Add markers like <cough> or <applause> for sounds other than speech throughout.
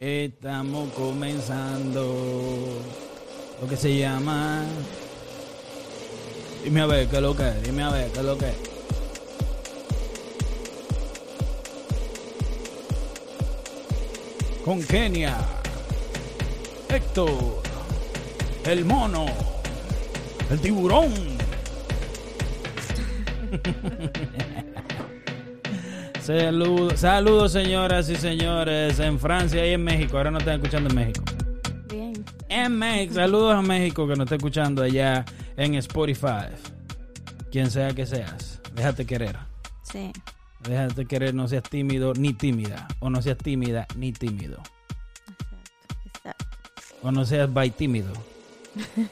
Estamos comenzando lo que se llama. Dime a ver qué es lo que es, dime a ver qué es lo que es. Con Kenia, Héctor, el mono, el tiburón. <laughs> Saludos, saludos señoras y señores en Francia y en México. Ahora no están escuchando en México. Bien. En México, saludos a México que nos está escuchando allá en Spotify. Quien sea que seas, déjate querer. Sí. Déjate querer, no seas tímido ni tímida. O no seas tímida ni tímido. Exacto. Exacto. O no seas by tímido.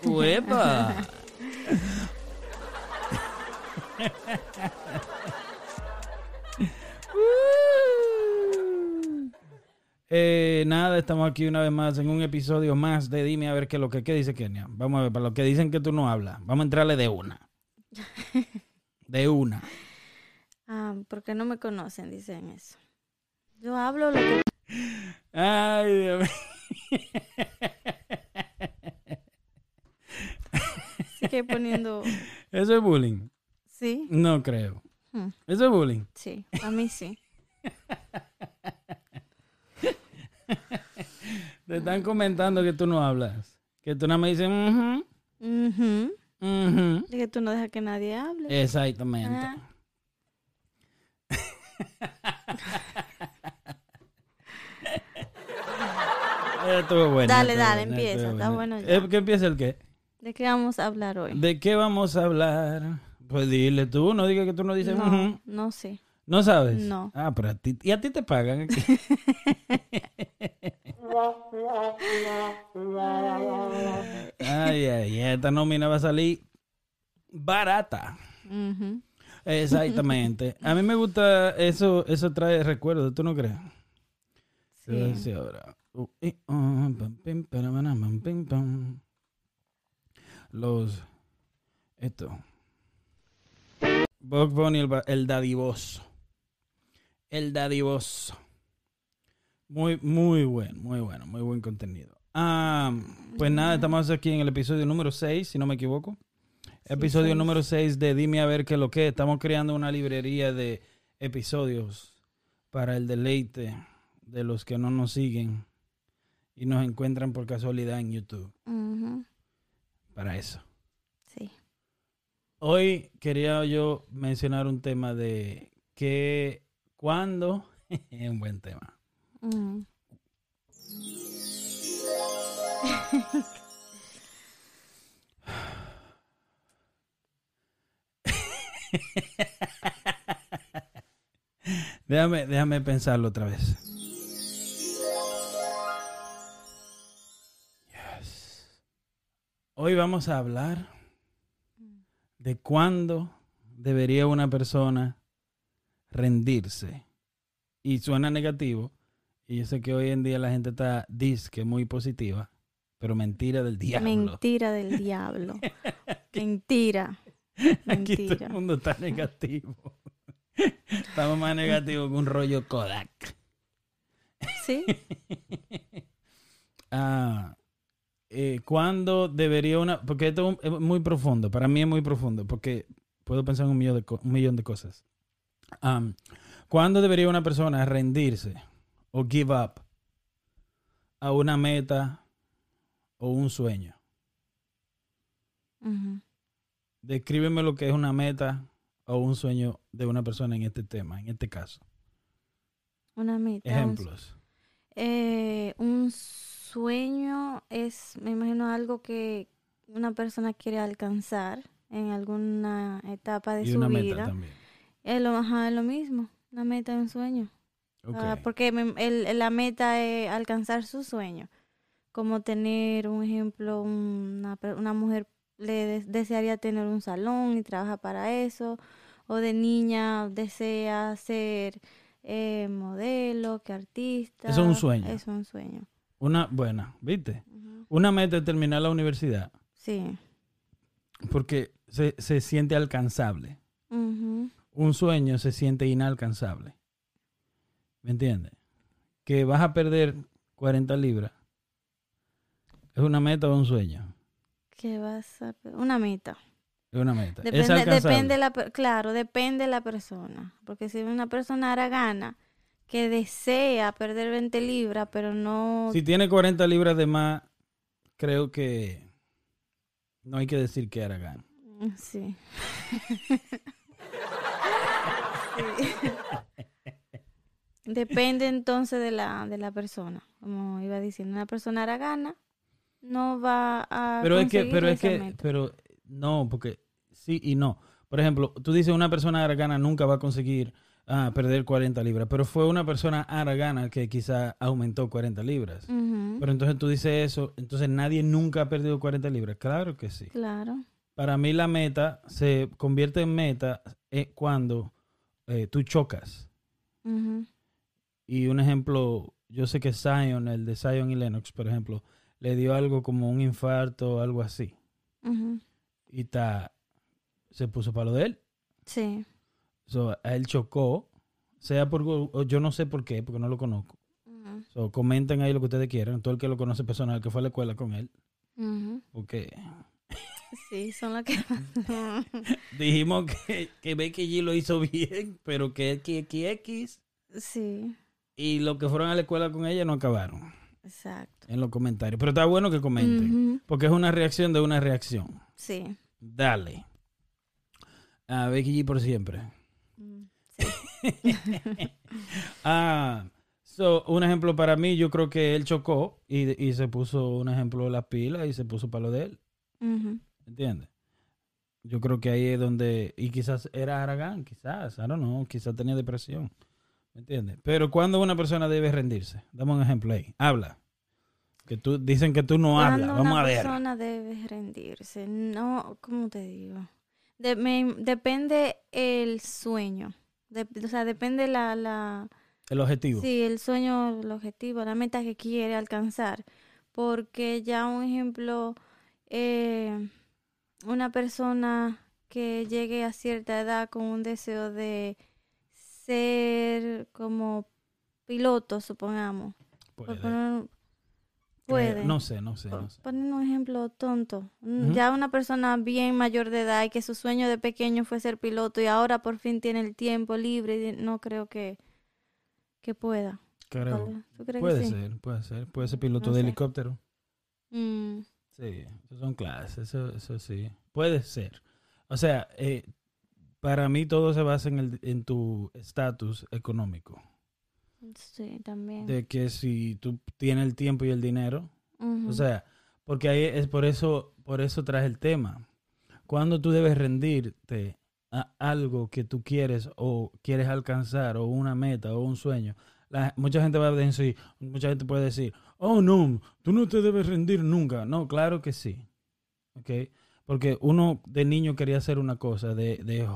¡Uepa! <laughs> Eh, nada, estamos aquí una vez más en un episodio más de Dime a ver qué es lo que ¿qué dice Kenia. Vamos a ver, para los que dicen que tú no hablas, vamos a entrarle de una. <laughs> De una. Ah, porque no me conocen, dicen eso. Yo hablo lo que... Ay, Dios mío. Sigue poniendo... Eso es bullying. Sí. No creo. Hmm, Eso es bullying. Sí. A mí sí. <laughs> <laughs> Te están comentando que tú no hablas. Que tú nada más dices, "Ujú, Ujú. ujú". Es que tú no dejas que nadie hable. Exactamente. Ah. <laughs> Estuvo bueno. Dale, estuvo dale, empieza, está bueno ya. Eh, ¿Que empiece el qué? ¿De qué vamos a hablar hoy? ¿De qué vamos a hablar? Pues dile tú, no digas que tú no dices. no, no sé. ¿No sabes? No. Ah, pero a ti, y a ti te pagan <laughs> aquí. ay, ay, esta nómina va a salir barata. Exactamente. A mí me gusta eso, eso trae recuerdos, ¿tú no crees? Sí. ahora. Uh, uh. Los. Esto. Bugs Bunny, el, el dadivoso. El dadivoso. Muy, muy bueno, muy bueno, muy buen contenido. Ah, pues nada, estamos aquí en el episodio número 6, si no me equivoco. Episodio número 6 de Dime a ver qué es lo que es. Estamos creando una librería de episodios para el deleite de los que no nos siguen y nos encuentran por casualidad en YouTube. Para eso. Sí. Hoy quería yo mencionar un tema de que cuando <laughs> es un buen tema. Ujú. <laughs> Déjame, déjame pensarlo otra vez. Hoy vamos a hablar de cuándo debería una persona rendirse. Y suena negativo. Y yo sé que hoy en día la gente está disque muy positiva, pero mentira del diablo. Mentira del <laughs> diablo. <laughs> Mentira. Aquí todo Mentira. el mundo está negativo. <laughs> Estamos más negativos que un rollo Kodak. Sí. Ah, eh, ¿Cuándo debería una.? Porque esto es muy profundo. Para mí es muy profundo. Porque puedo pensar en un millón de, co- un millón de cosas. Am, ¿Cuándo debería una persona rendirse o give up a una meta o un sueño? Descríbeme lo que es una meta o un sueño de una persona en este tema, en este caso. Una meta. un Ejemplos. Eh, un sueño es, me imagino, algo que una persona quiere alcanzar en alguna etapa de Y su una vida. meta también. Es lo, ajá, es lo mismo, una meta y un sueño. Ah, porque me- el- la meta es alcanzar su sueño. Como tener, un ejemplo, una, una mujer le des- desearía tener un salón y trabaja para eso. O de niña desea ser eh, modelo, que artista. Eso es un sueño. Eso es un sueño. Una buena, ¿viste? Una meta es terminar la universidad Sí. porque se, se siente alcanzable. Ujú. Un sueño se siente inalcanzable. ¿Me entiendes? Que vas a perder 40 libras, ¿es una meta o un sueño? ¿Qué vas a Una meta. Es una meta. ¿Es Depende, depende la, claro, depende de la persona. Porque si una persona hará gana que desea perder 20 libras, pero no... Si tiene 40 libras de más, creo que no hay que decir que Aragán. Sí. <laughs> <laughs> Depende entonces de la, de la persona. Como iba diciendo, una persona hará gana, no va a. Pero es que, pero es que, meta. pero no, porque sí y no. Por ejemplo, tú dices una persona aragana nunca va a conseguir ah, perder 40 libras, pero fue una persona aragana que quizá aumentó 40 libras. Pero entonces tú dices eso, entonces nadie nunca ha perdido 40 libras. Claro que sí. Claro. Para mí la meta se convierte en meta eh, cuando eh, tú chocas. Y un ejemplo, yo sé que Zion, el de Zion y Lennox, por ejemplo, le dio algo como un infarto o algo así. Y ta, se puso para lo de él. Sí. So, a él chocó, sea por, yo no sé por qué, porque no lo conozco. So, comenten ahí lo que ustedes quieran, todo el que lo conoce personal, que fue a la escuela con él, porque Sí, son las que. <laughs> dijimos que, que Becky G lo hizo bien, pero que XX sí, y los que fueron a la escuela con ella no acabaron exacto. en los comentarios. Pero está bueno que comenten, porque es una reacción de una reacción. Sí. Dale. A Becky G por siempre. Sí. <laughs> Ah, so, un ejemplo para mí, yo creo que él chocó y, y se puso un ejemplo de las pilas y se puso para lo de él, Ujú, ¿entiendes? Yo creo que ahí es donde, y quizás era Aragán, quizás, I don't know, quizás tenía depresión, ¿me entiendes? Pero cuando una persona debe rendirse, dame un ejemplo ahí, habla. Que tú, dicen que tú no hablas, vamos una a ver. persona debe rendirse, no, ¿cómo te digo? De- me- depende el sueño, de- o sea, depende la, la, El objetivo. sí, el sueño, el objetivo, la meta que quiere alcanzar, porque ya un ejemplo, eh, una persona que llegue a cierta edad con un deseo de ser como piloto, supongamos, por Puede. poner-. No sé, no sé, no sé. Poniendo un ejemplo tonto. Mm. Ya una persona bien mayor de edad y que su sueño de pequeño fue ser piloto y ahora por fin tiene el tiempo libre, no creo que, que pueda. Creo. ¿Vale? ¿Tú crees Puede que sí? ser, puede ser. Puede ser piloto No de sé. helicóptero. Mm, Sí, eso son clases, eso, eso sí. Puede ser. O sea, eh, para mí todo se basa en, el, en tu estatus económico. sí, también. De que si tú tienes el tiempo y el dinero, o sea, porque ahí es por eso, por eso traje el tema. Cuando tú debes rendirte a algo que tú quieres o quieres alcanzar o una meta o un sueño, la- mucha gente va a decir, mucha gente puede decir, oh no, tú no te debes rendir nunca. No, claro que sí. ¿Ok? Porque uno de niño quería hacer una cosa, de, de,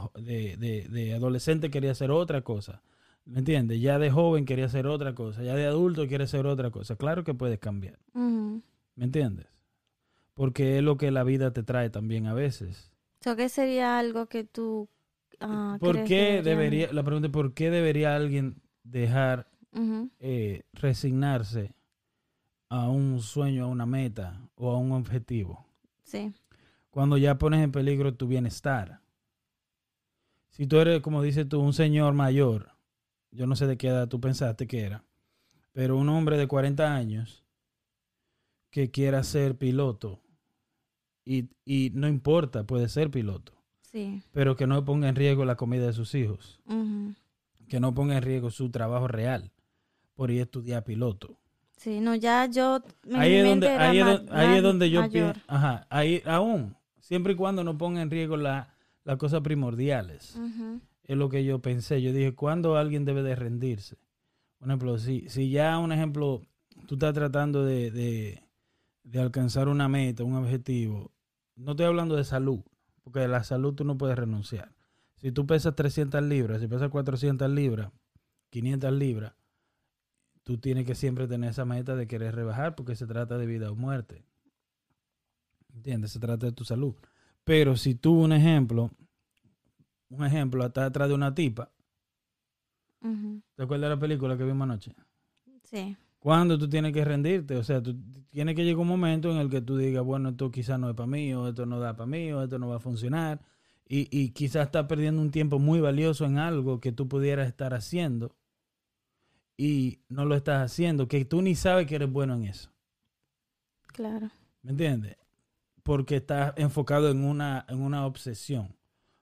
de, de- adolescente quería hacer otra cosa. ¿Me entiendes? Ya de joven quería hacer otra cosa, ya de adulto quiere hacer otra cosa. Claro que puedes cambiar. ¿Me entiendes? Porque es lo que la vida te trae también a veces. So, ¿Qué sería algo que tú... ah, ¿Por qué debería, la pregunta es, ¿por qué debería alguien dejar Eh, resignarse a un sueño, a una meta o a un objetivo? Sí. Cuando ya pones en peligro tu bienestar. Si tú eres, como dices tú, un señor mayor, yo no sé de qué edad tú pensaste que era, pero un hombre de 40 años que quiera ser piloto y, y no importa, puede ser piloto, Sí. pero que no ponga en riesgo la comida de sus hijos, que no ponga en riesgo su trabajo real por ir a estudiar piloto. Sí, no, ya yo... mi Ahí es donde, ahí es ahí es donde yo mayor. pienso, ajá, ahí aún, siempre y cuando no ponga en riesgo la- las cosas primordiales. Es lo que yo pensé. Yo dije, ¿cuándo alguien debe de rendirse? Un ejemplo, si, si ya, un ejemplo, tú estás tratando de, de, de alcanzar una meta, un objetivo, no estoy hablando de salud, porque de la salud tú no puedes renunciar. Si tú pesas 300 libras, si pesas 400 libras, 500 libras, tú tienes que siempre tener esa meta de querer rebajar porque se trata de vida o muerte. ¿Entiendes? Se trata de tu salud. Pero si tú, un ejemplo, un ejemplo, estás atrás de una tipa. ¿te acuerdas de la película que vimos anoche? Sí. ¿Cuándo tú tienes que rendirte? O sea, tú tienes que llegar un momento en el que tú digas, bueno, esto quizás no es para mí, o esto no da para mí, o esto no va a funcionar. Y, y quizás estás perdiendo un tiempo muy valioso en algo que tú pudieras estar haciendo y no lo estás haciendo, que tú ni sabes que eres bueno en eso. Claro. ¿Me entiendes? Porque estás enfocado en una, en una obsesión.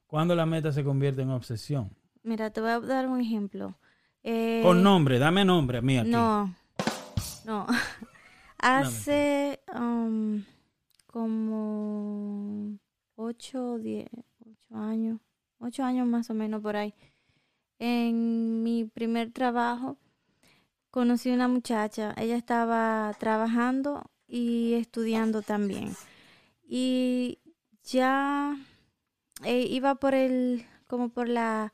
¿Cuándo la meta se convierte en obsesión? Mira, te voy a dar un ejemplo. Eh, Con nombre, dame nombre a mí aquí. No, no. <laughs> Hace um, como ocho, diez, ocho años, ocho años más o menos por ahí. En mi primer trabajo conocí una muchacha. Ella estaba trabajando y estudiando también. Y ya eh, iba por el, como por la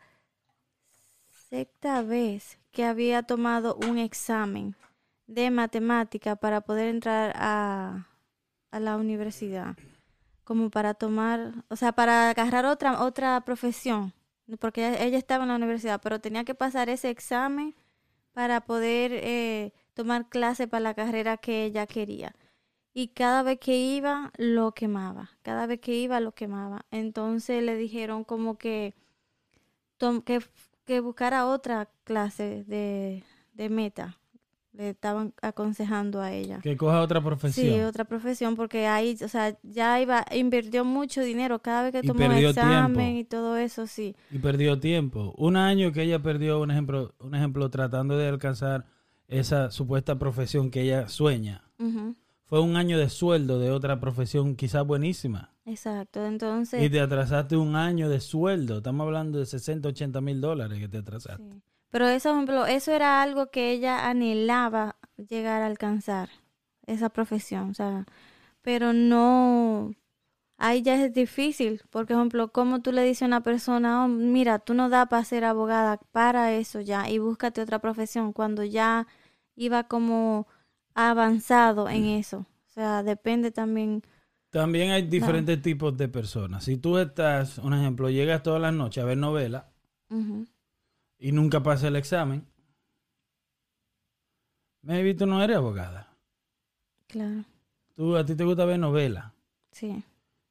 sexta vez que había tomado un examen de matemática para poder entrar a, a la universidad, como para tomar, o sea, para agarrar otra otra profesión, porque ella, ella estaba en la universidad, pero tenía que pasar ese examen para poder eh, tomar clase para la carrera que ella quería. Y cada vez que iba, lo quemaba. Cada vez que iba, lo quemaba. Entonces le dijeron como que, que, que buscara otra clase de, de meta. Le estaban aconsejando a ella. Que coja otra profesión. Sí, otra profesión, porque ahí, o sea, ya iba, invirtió mucho dinero cada vez que Y tomó examen tiempo. y todo eso, sí. y perdió tiempo. Un año que ella perdió, un ejemplo, un ejemplo tratando de alcanzar esa supuesta profesión que ella sueña. Fue un año de sueldo de otra profesión quizás buenísima. Exacto, entonces... Y te atrasaste un año de sueldo. Estamos hablando de 60, 80 mil dólares que te atrasaste. Sí. Pero eso, por ejemplo, eso era algo que ella anhelaba llegar a alcanzar, esa profesión, o sea, pero no, ahí ya es difícil, porque, por ejemplo, como tú le dices a una persona, oh, mira, tú no da para ser abogada, para eso ya, y búscate otra profesión, cuando ya iba como avanzado en eso, o sea, depende también, También hay diferentes tipos de personas. Si tú estás, un ejemplo, llegas todas las noches a ver novelas y nunca pasas el examen, maybe tú no eres abogada. claro, Tú, a ti te gusta ver novelas. sí,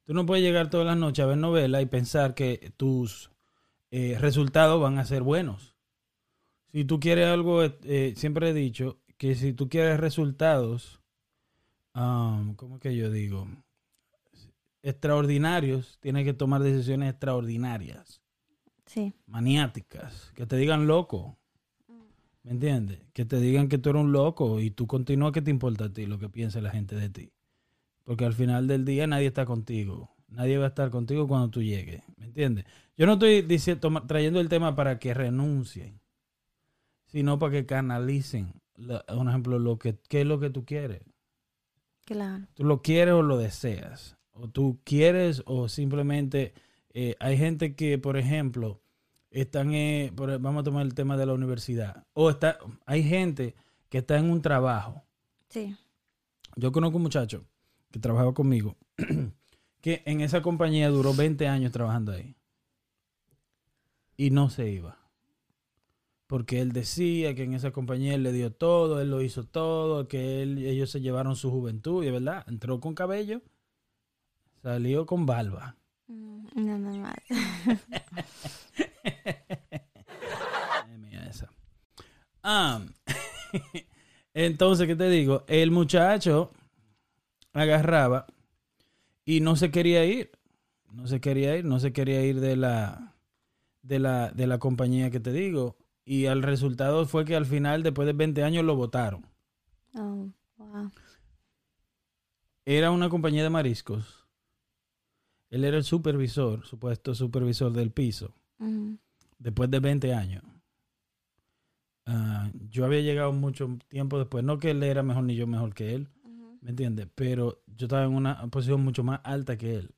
Tú no puedes llegar todas las noches a ver novelas y pensar que tus eh, resultados van a ser buenos. Si tú quieres algo, eh, siempre he dicho que si tú quieres resultados, um, ¿cómo que yo digo? Extraordinarios, tienes que tomar decisiones extraordinarias, sí, maniáticas, que te digan loco. ¿Me entiendes? Que te digan que tú eres un loco y tú continúas, ¿qué te importa a ti lo que piense la gente de ti? Porque al final del día nadie está contigo. Nadie va a estar contigo cuando tú llegues. ¿Me entiendes? Yo no estoy diciendo, trayendo el tema para que renuncien, sino para que canalicen, la- un ejemplo, lo que, qué es lo que tú quieres. claro, ¿Tú lo quieres o lo deseas? ¿O tú quieres o simplemente... eh, hay gente que, por ejemplo, están... eh, por- vamos a tomar el tema de la universidad. O está, hay gente que está en un trabajo. sí, Yo conozco un muchacho que trabajaba conmigo, <clears throat> que en esa compañía duró 20 años trabajando ahí. Y no se iba. Porque él decía que en esa compañía él le dio todo, él lo hizo todo, que él- ellos se llevaron su juventud, y de verdad, entró con cabello, salió con barba. Nada más. Ah, entonces, ¿qué te digo? El muchacho agarraba y no se quería ir. No se quería ir, no se quería ir de la, de la, de la compañía que te digo. Y el resultado fue que al final, después de 20 años, lo votaron. oh, wow, Era una compañía de mariscos. Él era el supervisor, supuesto supervisor del piso. después de 20 años. Ah, yo había llegado mucho tiempo después, no que él era mejor ni yo mejor que él. ¿me entiendes? Pero yo estaba en una posición mucho más alta que él.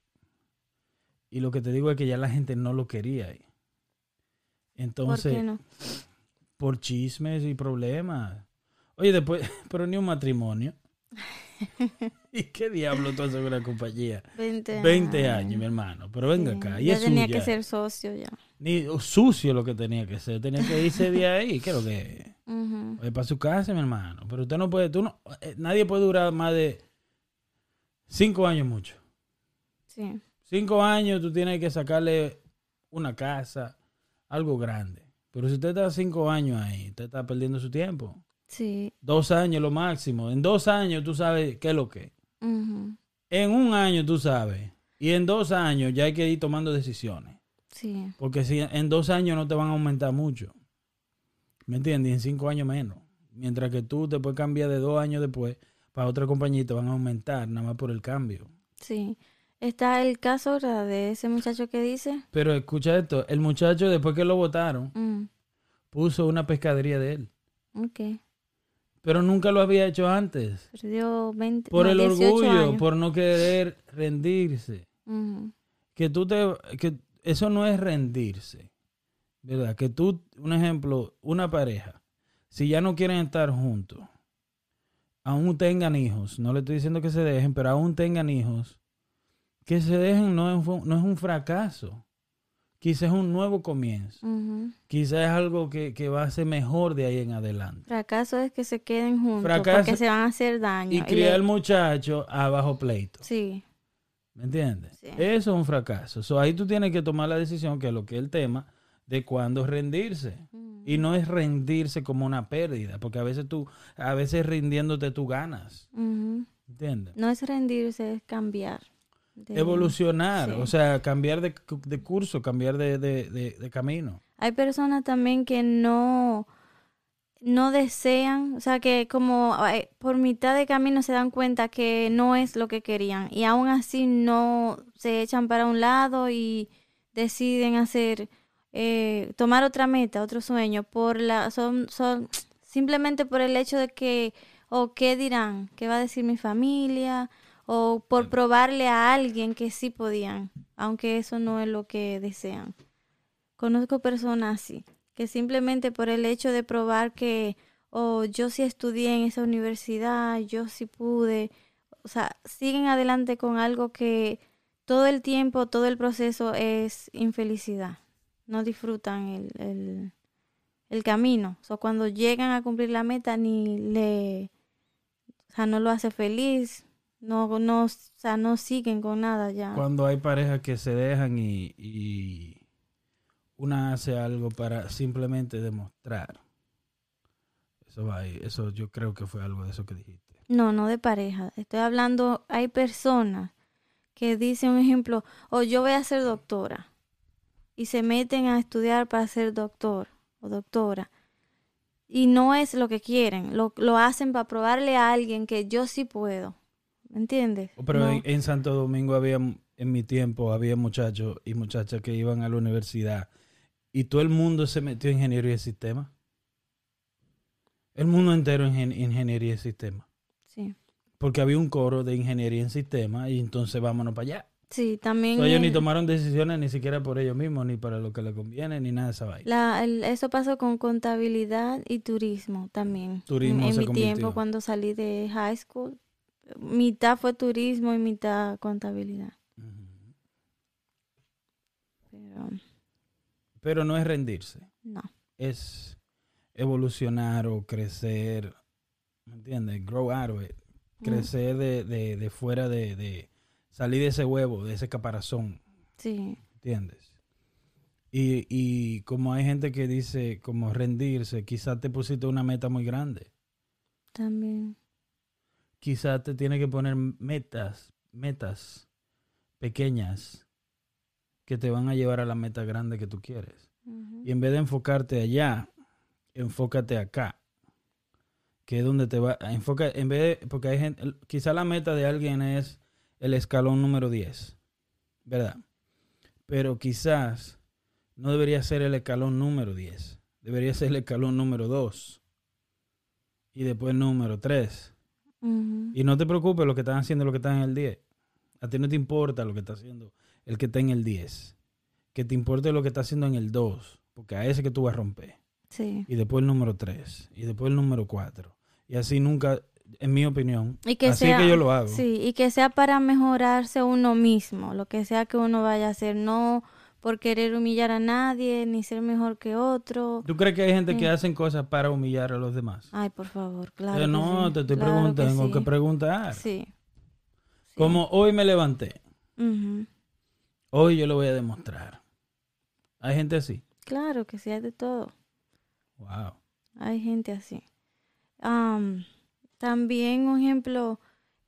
Y lo que te digo es que ya la gente no lo quería ahí. ¿Por Entonces, qué no? por chismes y problemas. Oye, después, <laughs> pero ni un matrimonio. <laughs> <laughs> ¿Y qué diablo tú haces en una compañía? 20, 20 años, mi hermano. Pero venga Sí, acá. Y Ya es tenía suya. que ser socio ya. ni sucio lo que tenía que ser. Tenía que irse de ahí. ¿Qué es lo que es? para su casa, mi hermano. Pero usted no puede, tú no, eh, nadie puede durar más de cinco años mucho. Sí. Cinco años tú tienes que sacarle una casa, algo grande. Pero si usted está cinco años ahí, usted está perdiendo su tiempo. Sí. Dos años lo máximo. En dos años tú sabes qué es lo que. En un año tú sabes. Y en dos años ya hay que ir tomando decisiones. Sí. Porque si en dos años no te van a aumentar mucho. ¿Me entiendes? Y en cinco años menos. Mientras que tú te puedes cambiar de dos años después para otra compañía y te van a aumentar nada más por el cambio. Sí. Está el caso ¿verdad? de ese muchacho que dice. Pero escucha esto, el muchacho después que lo votaron Mm, puso una pescadería de él. ok. Pero nunca lo había hecho antes. Perdió 20. Por no, el 18 orgullo, años. por no querer rendirse. Que tú te... Que eso no es rendirse. ¿Verdad? Que tú, un ejemplo, una pareja, si ya no quieren estar juntos, aún tengan hijos, no le estoy diciendo que se dejen, pero aún tengan hijos, que se dejen no es, no es un fracaso. Quizás es un nuevo comienzo. Ujú. Quizás es algo que, que va a ser mejor de ahí en adelante. Fracaso es que se queden juntos Fracaso- porque se van a hacer daño. Y criar al muchacho a bajo pleito. Sí. ¿Me entiendes? Sí. Eso es un fracaso. So, ahí tú tienes que tomar la decisión, que es lo que es el tema, de cuándo rendirse. Y no es rendirse como una pérdida, porque a veces tú, a veces rindiéndote tú ganas. Ujú. ¿Entiendes? No es rendirse, es cambiar. De- Evolucionar, sí. o sea, cambiar de, de curso, cambiar de, de- camino. Hay personas también que no, no desean, o sea, que como por mitad de camino se dan cuenta que no es lo que querían y aún así no se echan para un lado y deciden hacer, eh, tomar otra meta, otro sueño, por la, son, son, simplemente por el hecho de que, o qué dirán, qué va a decir mi familia, o por probarle a alguien que sí podían, aunque eso no es lo que desean. Conozco personas así, que simplemente por el hecho de probar que, oh, yo sí estudié en esa universidad, yo sí pude, o sea, siguen adelante con algo que todo el tiempo, todo el proceso es infelicidad. No disfrutan el, el, el camino. O sea, cuando llegan a cumplir la meta, ni le, o sea, no lo hace feliz, no, no, o sea, no siguen con nada ya. Cuando hay parejas que se dejan y, y una hace algo para simplemente demostrar. Eso va ahí. Eso yo creo que fue algo de eso que dijiste. No, no de pareja. Estoy hablando, hay personas que dicen un ejemplo, o yo voy a ser doctora y se meten a estudiar para ser doctor o doctora. Y no es lo que quieren, lo, lo hacen para probarle a alguien que yo sí puedo. ¿Me entiendes? Pero No. en, Santo Domingo había, en mi tiempo, había muchachos y muchachas que iban a la universidad y todo el mundo se metió en ingeniería de sistema. El mundo entero en ingen- ingeniería de sistema. Sí. Porque había un coro de ingeniería en sistema y entonces vámonos para allá. Sí, también So, ellos ni tomaron decisiones ni siquiera por ellos mismos, ni para lo que les conviene, ni nada de esa vaina. la, el- eso pasó con contabilidad y turismo también. Turismo en, en se mi convirtió. tiempo cuando salí de high school, mitad fue turismo y mitad contabilidad. Pero no es rendirse, no. es evolucionar o crecer, ¿me entiendes? Grow out of it. Crecer de, de, de fuera de, de salir de ese huevo, de ese caparazón, Sí, ¿entiendes? Y, y como hay gente que dice como rendirse, quizás te pusiste una meta muy grande. también. Quizás te tiene que poner metas, metas pequeñas que te van a llevar a la meta grande que tú quieres. Y en vez de enfocarte allá, enfócate acá. Que es donde te va. Enfoca, en vez de. Porque hay gente. Quizá la meta de alguien es el escalón número 10. ¿Verdad? Pero quizás no debería ser el escalón número 10. Debería ser el escalón número 2. Y después número 3. Y no te preocupes lo que están haciendo lo que están en el 10. A ti no te importa lo que está haciendo el que está en el 10. Que te importe lo que está haciendo en el 2. Porque a ese que tú vas a romper. Sí. Y después el número 3. Y después el número 4. Y así nunca, en mi opinión, Y que así sea, que yo lo hago. Sí, y que sea para mejorarse uno mismo, lo que sea que uno vaya a hacer, no por querer humillar a nadie, ni ser mejor que otro. ¿Tú crees que hay gente que Sí. hacen cosas para humillar a los demás? Ay, por favor, claro. Eh, que no, sí, te estoy claro preguntando, tengo sí. que preguntar. Sí. Como hoy me levanté, Ujú. hoy yo lo voy a demostrar. Hay gente así. Claro que sí, hay de todo. Wow. Hay gente así. Am, también, un ejemplo,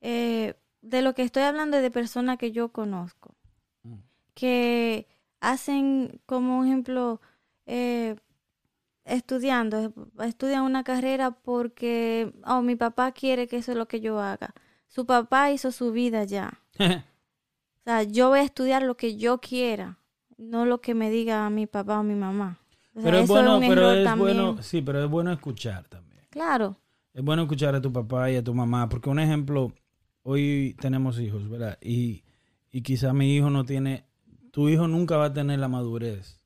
eh, de lo que estoy hablando es de personas que yo conozco, Mm. que hacen, como un ejemplo, eh, estudiando, estudian una carrera porque, oh, mi papá quiere que eso es lo que yo haga. Su papá hizo su vida ya. <laughs> O sea, yo voy a estudiar lo que yo quiera, no lo que me diga mi papá o mi mamá. O sea, pero es bueno, pero es también. bueno, sí, pero es bueno escuchar también. Claro, Es bueno escuchar a tu papá y a tu mamá, porque un ejemplo, hoy tenemos hijos, ¿verdad? Y, y quizá mi hijo no tiene, tu hijo nunca va a tener la madurez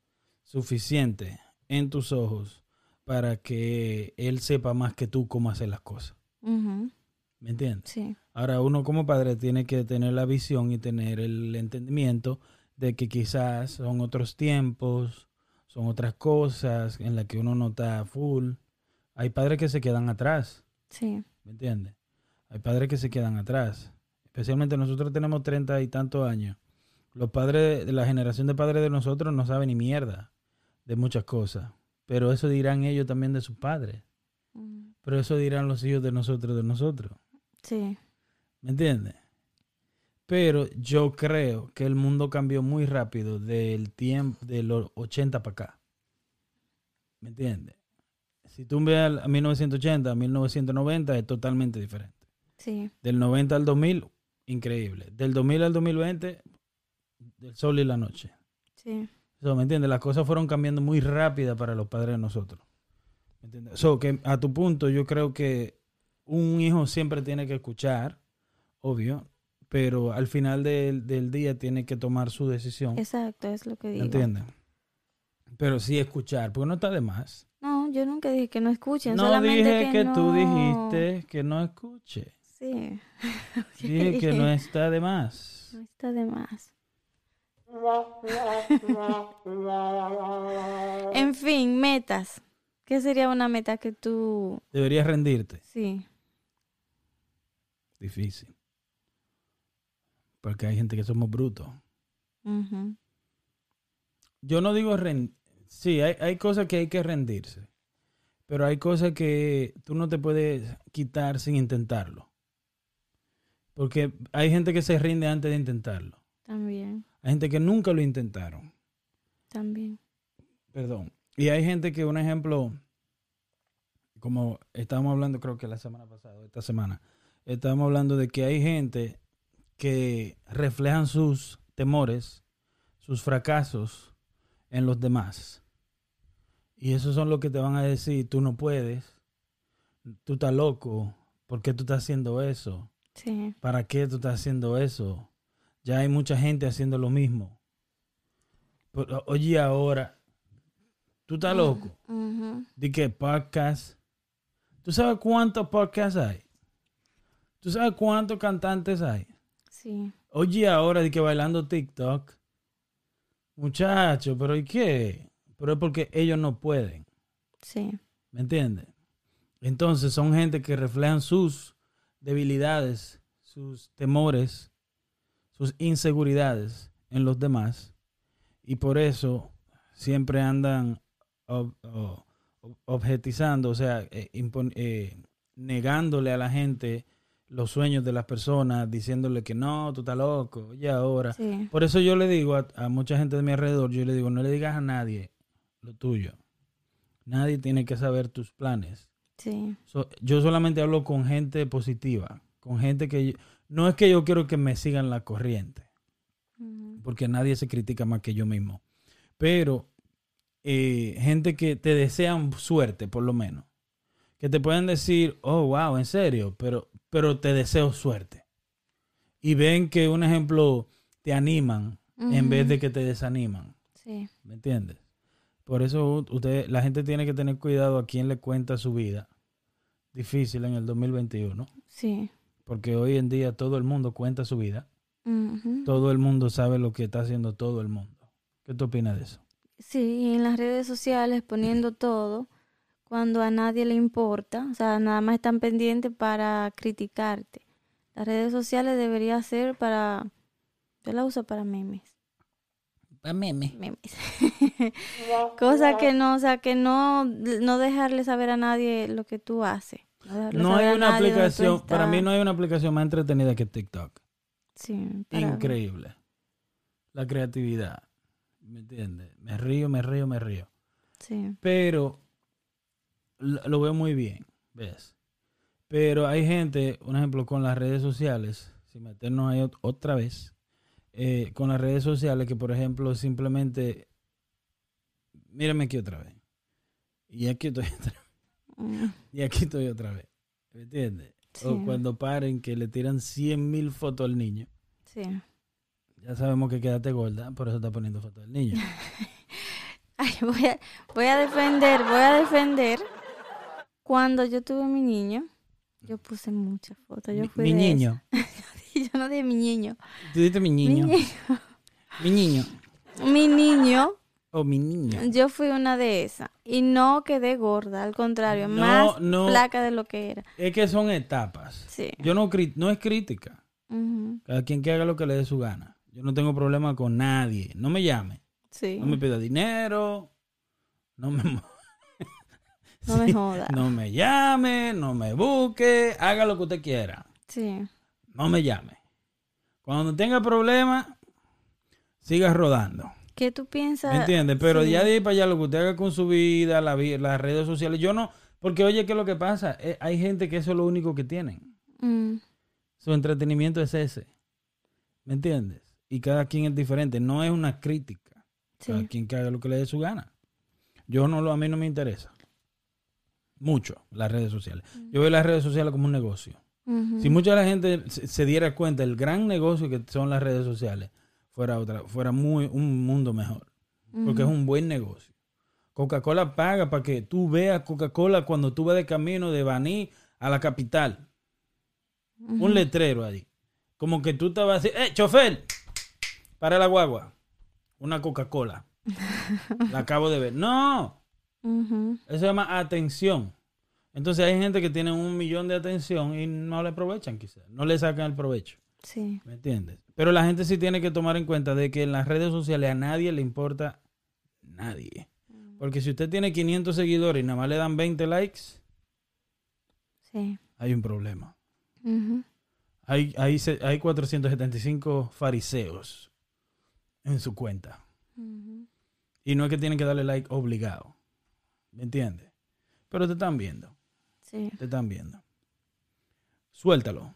suficiente en tus ojos para que él sepa más que tú cómo hacer las cosas. ¿Me entiendes? sí, Ahora uno como padre tiene que tener la visión y tener el entendimiento de que quizás son otros tiempos, son otras cosas en las que uno no está full. Hay padres que se quedan atrás. sí, ¿Me entiendes? Hay padres que se quedan atrás. Especialmente nosotros tenemos treinta y tantos años. Los padres, la generación de padres de nosotros no saben ni mierda de muchas cosas. Pero eso dirán ellos también de sus padres. ujú, Pero eso dirán los hijos de nosotros de nosotros. sí, ¿Me entiendes? Pero yo creo que el mundo cambió muy rápido del tiempo de los 80 para acá. ¿Me entiendes? Si tú ves a 1980, a 1990 es totalmente diferente. sí, Del 90 al 2000, increíble. Del 2000 al 2020, del sol y la noche. sí, So, ¿Me entiendes? Las cosas fueron cambiando muy rápida para los padres de nosotros. ¿Me entiendes? So, que a tu punto, yo creo que un hijo siempre tiene que escuchar, obvio, pero al final del, del día tiene que tomar su decisión. exacto, es lo que ¿Me digo. entiendes? Pero sí escuchar, porque no está de más. No, yo nunca dije que no escuchen, No solamente dije que, que, tú no- dijiste que no escuche. Sí. <laughs> Dije que no está de más. No está de más. <laughs> En fin, metas. ¿Qué sería una meta que tú... Deberías rendirte. Sí, Difícil. Porque hay gente que somos brutos. Yo no digo rendir. Sí, hay, hay cosas que hay que rendirse. Pero hay cosas que tú no te puedes quitar sin intentarlo. Porque hay gente que se rinde antes de intentarlo. también, Hay gente que nunca lo intentaron. también. Perdón. Y hay gente que, un ejemplo, como estábamos hablando creo que la semana pasada, esta semana, estábamos hablando de que hay gente que reflejan sus temores, sus fracasos en los demás. Y esos son los que te van a decir, tú no puedes, tú estás loco, ¿por qué tú estás haciendo eso? Sí, ¿Para qué tú estás haciendo eso? Ya hay mucha gente haciendo lo mismo. Pero, oye, ahora, tú estás loco. ¿De qué podcast? ¿Tú sabes cuántos podcasts hay? ¿Tú sabes cuántos cantantes hay? sí, Oye, ahora de que bailando TikTok. Muchachos, pero ¿y qué? Pero es porque ellos no pueden. sí, ¿Me entiendes? Entonces son gente que reflejan sus debilidades, sus temores, sus inseguridades en los demás. Y por eso siempre andan ob- o- ob- objetizando, o sea, eh, impon- eh, negándole a la gente los sueños de las personas, diciéndole que no, tú estás loco, y ahora. sí, Por eso yo le digo a, a mucha gente de mi alrededor, yo le digo, no le digas a nadie lo tuyo. Nadie tiene que saber tus planes. sí, So, yo solamente hablo con gente positiva, con gente que... yo- no es que yo quiero que me sigan la corriente, porque nadie se critica más que yo mismo. Pero eh, gente que te desean suerte, por lo menos. Que te pueden decir, oh, wow, en serio, pero, pero te deseo suerte. Y ven que, un ejemplo, te animan en vez de que te desaniman. Sí, ¿Me entiendes? Por eso usted, la gente tiene que tener cuidado a quién le cuenta su vida. Difícil en el 2021. sí, Porque hoy en día todo el mundo cuenta su vida. Todo el mundo sabe lo que está haciendo todo el mundo. ¿Qué tú opinas de eso? Sí, en las redes sociales poniendo todo cuando a nadie le importa, o sea, nada más están pendientes para criticarte. Las redes sociales debería ser para, yo la uso para memes. Para meme. memes. <laughs> Cosa que no, o sea, que no, no dejarle saber a nadie lo que tú haces. No hay una aplicación, para mí no hay una aplicación más entretenida que TikTok. Sí, para- Increíble. La creatividad. ¿Me entiendes? Me río, me río, me río. Sí, Pero lo veo muy bien, ¿ves? Pero hay gente, un ejemplo, con las redes sociales, sin meternos ahí ot- otra vez, eh, con las redes sociales que, por ejemplo, simplemente, mírame aquí otra vez. Y aquí estoy <laughs> otra vez. <laughs> Y aquí estoy otra vez. ¿Me entiendes? O cuando paren que le tiran 100 mil fotos al niño. sí. Ya sabemos que quédate gorda, por eso está poniendo fotos del niño. <laughs> Ay, voy a, voy a defender, voy a defender. Cuando yo tuve mi niño, yo puse muchas fotos. Yo Mi, fui mi de niño. <laughs> yo no dije mi niño. Tú dices mi niño. Mi, ni- Mi niño. mi niño, O mi niño. yo fui una de esas. Y no quedé gorda, al contrario, No, más no. flaca de lo que era. Es que son etapas. Sí. Yo no, no es crítica. Ujú, Cada quien que haga lo que le dé su gana. Yo no tengo problema con nadie. No me llame. Sí. No me pida dinero. No me, mo- No me <laughs> Sí, joda. No me llame. No me busque. Haga lo que usted quiera. Sí. No me llame. Cuando tenga problemas, siga rodando. ¿Qué tú piensas? ¿Me entiendes? Pero Sí. ya de ahí para allá lo que usted haga con su vida, la vi- las redes sociales, yo no, porque oye, ¿qué es lo que pasa? Eh, hay gente que eso es lo único que tienen. Mm, Su entretenimiento es ese. ¿Me entiendes? Y cada quien es diferente. No es una crítica. Cada sí. quien que haga lo que le dé su gana. Yo no lo, a mí no me interesa. Mucho las redes sociales. Yo veo las redes sociales como un negocio. Si mucha de la gente se, se diera cuenta del gran negocio que son las redes sociales, fuera otra, fuera muy un mundo mejor. Porque es un buen negocio. Coca-Cola paga para que tú veas Coca-Cola cuando tú vas de camino de Baní a la capital. Un letrero ahí. Como que tú te vas a decir, ¡eh, chofer! Para la guagua. Una Coca-Cola. <laughs> la acabo de ver. No, eso se llama atención. Entonces hay gente que tiene un millón de atención y no le aprovechan quizás. No le sacan el provecho. Sí. ¿Me entiendes? Pero la gente sí tiene que tomar en cuenta de que en las redes sociales a nadie le importa nadie. Porque si usted tiene 500 seguidores y nada más le dan 20 likes, Sí. hay un problema. Hay, hay, hay 475 fariseos en su cuenta. Y no es que tienen que darle like obligado. ¿Me entiendes? Pero te están viendo. Sí. Te están viendo. Suéltalo.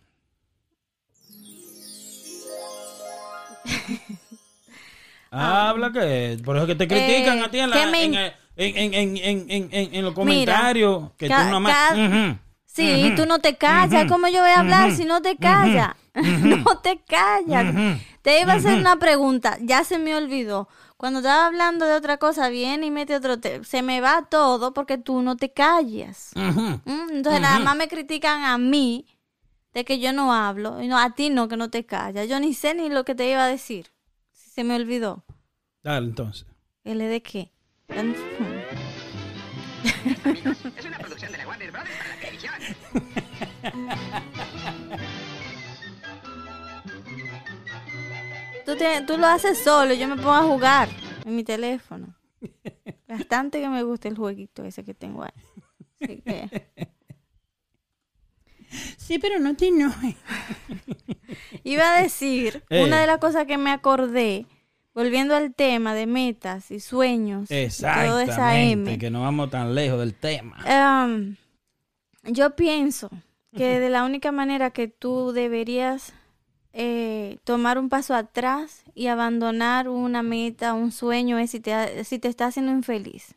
<laughs> Habla que por eso que te critican Eh, a ti en, la- ¿qué me en, en, en, en, en, en, en- en los comentarios que ca- tú nomás ca- Ujú. Sí, tú no te callas. Ujú. ¿Cómo yo voy a hablar si no te callas? <laughs> no te callas. Te iba a hacer una pregunta. Ya se me olvidó. Cuando estaba hablando de otra cosa, viene y mete otro tema. Se me va todo porque tú no te callas. Mm, Entonces nada más me critican a mí de que yo no hablo. Y no, a ti no, que no te callas. Yo ni sé ni lo que te iba a decir. Se me olvidó. Dale, entonces. ¿El de qué? <laughs> Es una producción de la Warner Brothers para la televisión. Tú, te- tú lo haces solo, yo me pongo a jugar en mi teléfono. <laughs> Bastante que me gusta el jueguito ese que tengo ahí. Así que, Sí, pero no te iba a decir, <laughs> Eh. una de las cosas que me acordé, volviendo al tema de metas y sueños, y toda esa M. Exactamente, que no vamos tan lejos del tema. Em, yo pienso que de la única manera que tú deberías eh, tomar un paso atrás y abandonar una meta, un sueño, es si te, ha- si te está haciendo infeliz.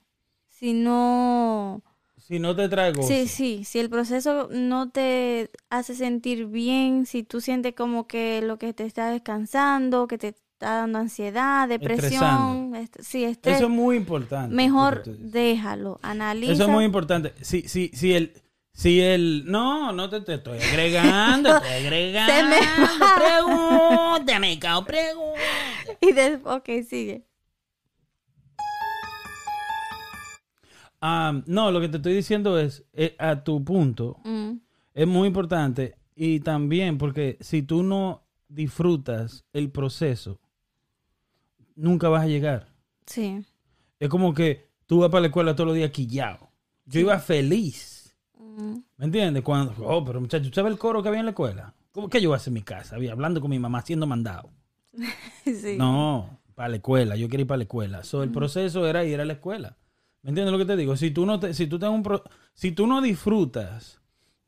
Si no... Si no te traigo. Sí, sí, si el proceso no te hace sentir bien, si tú sientes como que lo que te está descansando, que te está dando ansiedad, depresión, est- sí, estrés, Eso es muy importante. mejor déjalo, analiza. Eso es muy importante. Si, si, si el, si el, no, no te, te estoy agregando, estoy <laughs> agregando. Se me va. Pregúntame, cao, pregúntame. <laughs> Y después, ok, sigue. No, lo que te estoy diciendo es, eh, a tu punto, Mm, es muy importante y también porque si tú no disfrutas el proceso, nunca vas a llegar. sí. Es como que tú vas para la escuela todos los días quillado. Yo iba feliz. Mm, ¿Me entiendes? Cuando, oh, pero muchacho, ¿tú sabes el coro que había en la escuela? ¿Cómo que yo iba a hacer en mi casa? Había hablando con mi mamá, siendo mandado. <laughs> sí. No, para la escuela, yo quería ir para la escuela. So, el proceso era ir a la escuela. ¿Me entiendes lo que te digo? Si tú no te, si tú un pro- si tú no disfrutas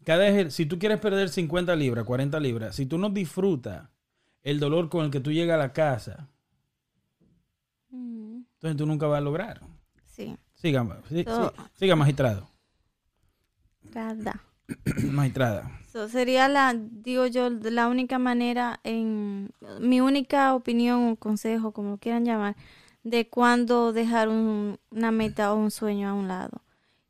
cada ejer- si tú quieres perder 50 libras, 40 libras, si tú no disfrutas el dolor con el que tú llegas a la casa, Mm, entonces tú nunca vas a lograr. sí. Siga, sí- So- sí- siga magistrado. Verdad. <clears throat> Magistrada. So, sería la, digo yo, la única manera, en mi única opinión o consejo, como lo quieran llamar, de cuándo dejar un- una meta o un sueño a un lado.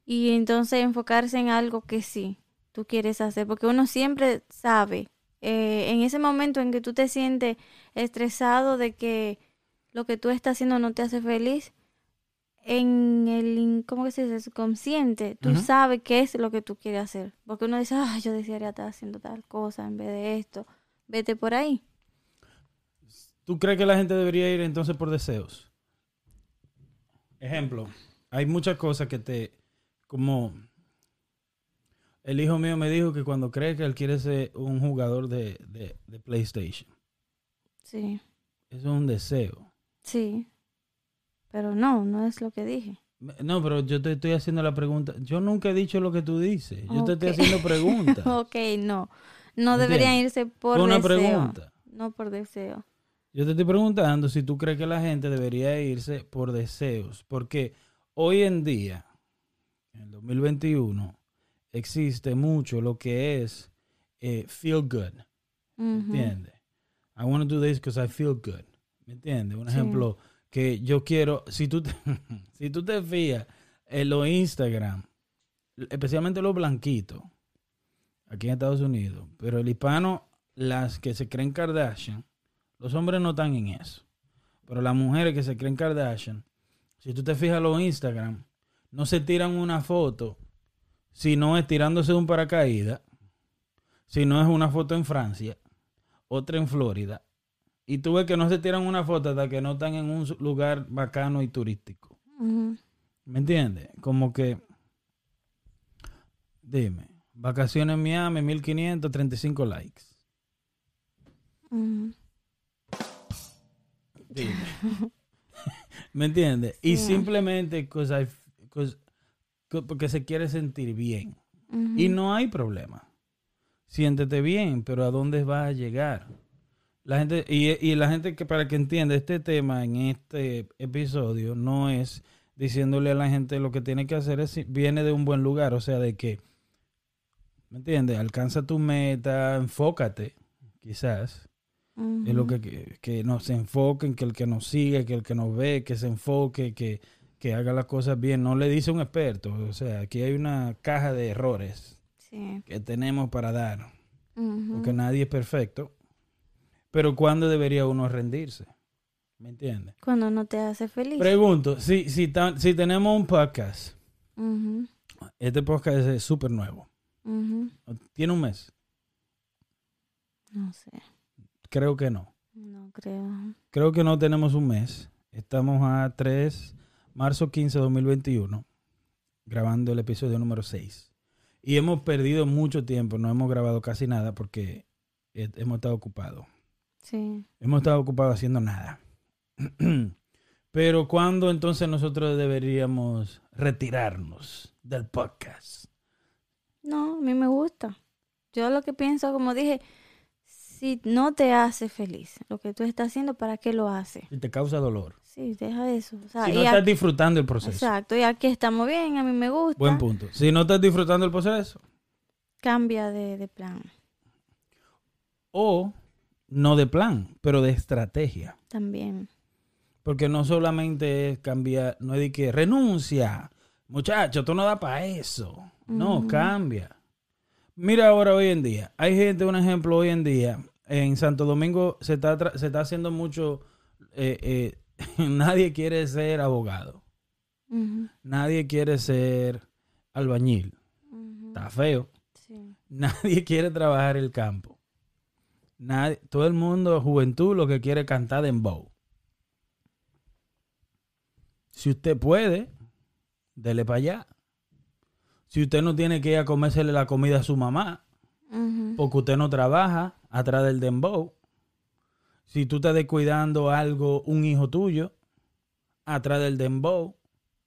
Y entonces enfocarse en algo que sí tú quieres hacer, porque uno siempre sabe, eh, en ese momento en que tú te sientes estresado de que lo que tú estás haciendo no te hace feliz, en el, ¿cómo que se dice? Subconsciente, tú sabes qué es lo que tú quieres hacer. Porque uno dice, ah, yo desearía estar haciendo tal cosa en vez de esto. Vete por ahí. ¿Tú crees que la gente debería ir entonces por deseos? Ejemplo, hay muchas cosas que te, como el hijo mío me dijo que cuando cree que él quiere ser un jugador de, de- de PlayStation, Sí, eso es un deseo. sí. Pero no, no es lo que dije. No, pero yo te estoy haciendo la pregunta. Yo nunca he dicho lo que tú dices. Yo te estoy haciendo preguntas. <laughs> ok, no. No deberían irse por Fue una deseo. pregunta. No por deseo. Yo te estoy preguntando si tú crees que la gente debería irse por deseos, porque hoy en día, en el 2021, existe mucho lo que es eh, feel good, ¿me entiendes? I want to do this because I feel good, ¿me entiendes? Un Sí. ejemplo que yo quiero, si tú te, <laughs> si tú te fijas en los Instagram, especialmente los blanquitos, aquí en Estados Unidos, pero el hispano, las que se creen Kardashian, los hombres no están en eso. Pero las mujeres que se creen Kardashian, si tú te fijas los Instagram, no se tiran una foto si no es tirándose de un paracaídas, si no es una foto en Francia, otra en Florida. Y tú ves que no se tiran una foto hasta que no están en un lugar bacano y turístico. ¿Me entiendes? Como que, dime, vacaciones en Miami, 1535 likes. Ujú. Dime. <laughs> ¿Me entiendes? Y simplemente I- porque se quiere sentir bien. Y no hay problema. Siéntete bien, pero ¿a dónde vas a llegar? La gente, y, y la gente que para que entienda este tema en este episodio no es diciéndole a la gente lo que tiene que hacer es viene de un buen lugar, o sea, de que, ¿me entiendes? Alcanza tu meta, enfócate, quizás. Es lo que, que, que nos enfoquen, que el que nos sigue, que el que nos ve, que se enfoque, que, que haga las cosas bien. No le dice un experto. O sea, aquí hay una caja de errores Sí. que tenemos para dar. Porque nadie es perfecto. Pero ¿cuándo debería uno rendirse? ¿Me entiendes? Cuando no te hace feliz. Pregunto, si, si, ta- si tenemos un podcast, este podcast es súper nuevo. ¿Tiene un mes? No sé. Creo que no. No creo. Creo que no tenemos un mes. Estamos a 3, marzo 15 de 2021, grabando el episodio número 6. Y hemos perdido mucho tiempo, no hemos grabado casi nada porque hemos estado ocupados. Sí. Hemos estado ocupados haciendo nada. <clears throat> Pero ¿cuándo entonces nosotros deberíamos retirarnos del podcast? No, a mí me gusta. Yo lo que pienso, como dije, si no te hace feliz lo que tú estás haciendo, ¿para qué lo haces? Si te causa dolor. Sí, deja eso. O sea, Si y no aquí- estás disfrutando el proceso. exacto, y aquí estamos bien, a mí me gusta. Buen punto. Si no estás disfrutando el proceso. Cambia de, de plan O no de plan, pero de estrategia. también. Porque no solamente es cambiar, no es de que renuncia, muchacho, tú no da para eso. No, cambia. Mira ahora hoy en día, hay gente, un ejemplo hoy en día, en Santo Domingo se está, tra- se está haciendo mucho, eh, eh, <laughs> nadie quiere ser abogado. Nadie quiere ser albañil. Está feo. sí. Nadie <laughs> quiere trabajar el campo. Nadie, todo el mundo, juventud, lo que quiere es cantar dembow. Si usted puede, dele para allá. Si usted no tiene que ir a comérsele la comida a su mamá, porque usted no trabaja atrás del dembow. Si tú estás descuidando algo, un hijo tuyo, atrás del dembow,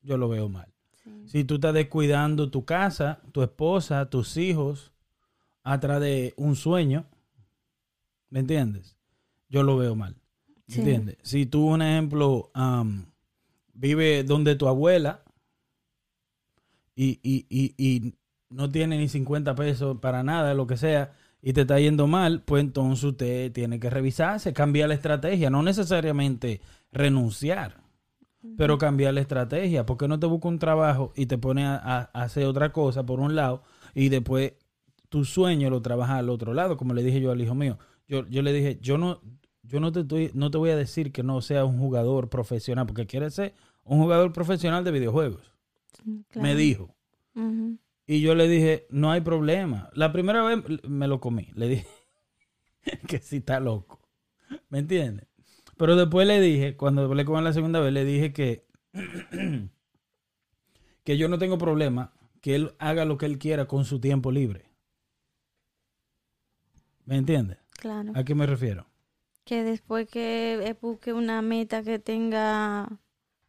yo lo veo mal. sí. Si tú estás descuidando tu casa, tu esposa, tus hijos, atrás de un sueño, ¿me entiendes? Yo lo veo mal. ¿Me Sí. entiendes? Si tú, un ejemplo, am, vive donde tu abuela y, y, y, y no tiene ni 50 pesos para nada, lo que sea, y te está yendo mal, pues entonces usted tiene que revisarse, cambiar la estrategia, no necesariamente renunciar, pero cambiar la estrategia. porque no te busca un trabajo y te pone a, hacer otra cosa por un lado y después tu sueño lo trabajas al otro lado? Como le dije yo al hijo mío. Yo, yo le dije, yo no, yo no te, estoy- no te voy a decir que no sea un jugador profesional, porque quieres ser un jugador profesional de videojuegos. Sí, Me dijo. Y yo le dije, no hay problema. La primera vez me lo comí. Le dije <laughs> que sí está loco. ¿Me entiendes? Pero después le dije, cuando hablé con la segunda vez, le dije que, <clears throat> que yo no tengo problema, que él haga lo que él quiera con su tiempo libre. ¿Me entiendes? Claro. ¿A qué me refiero? Que después que busque una meta que tenga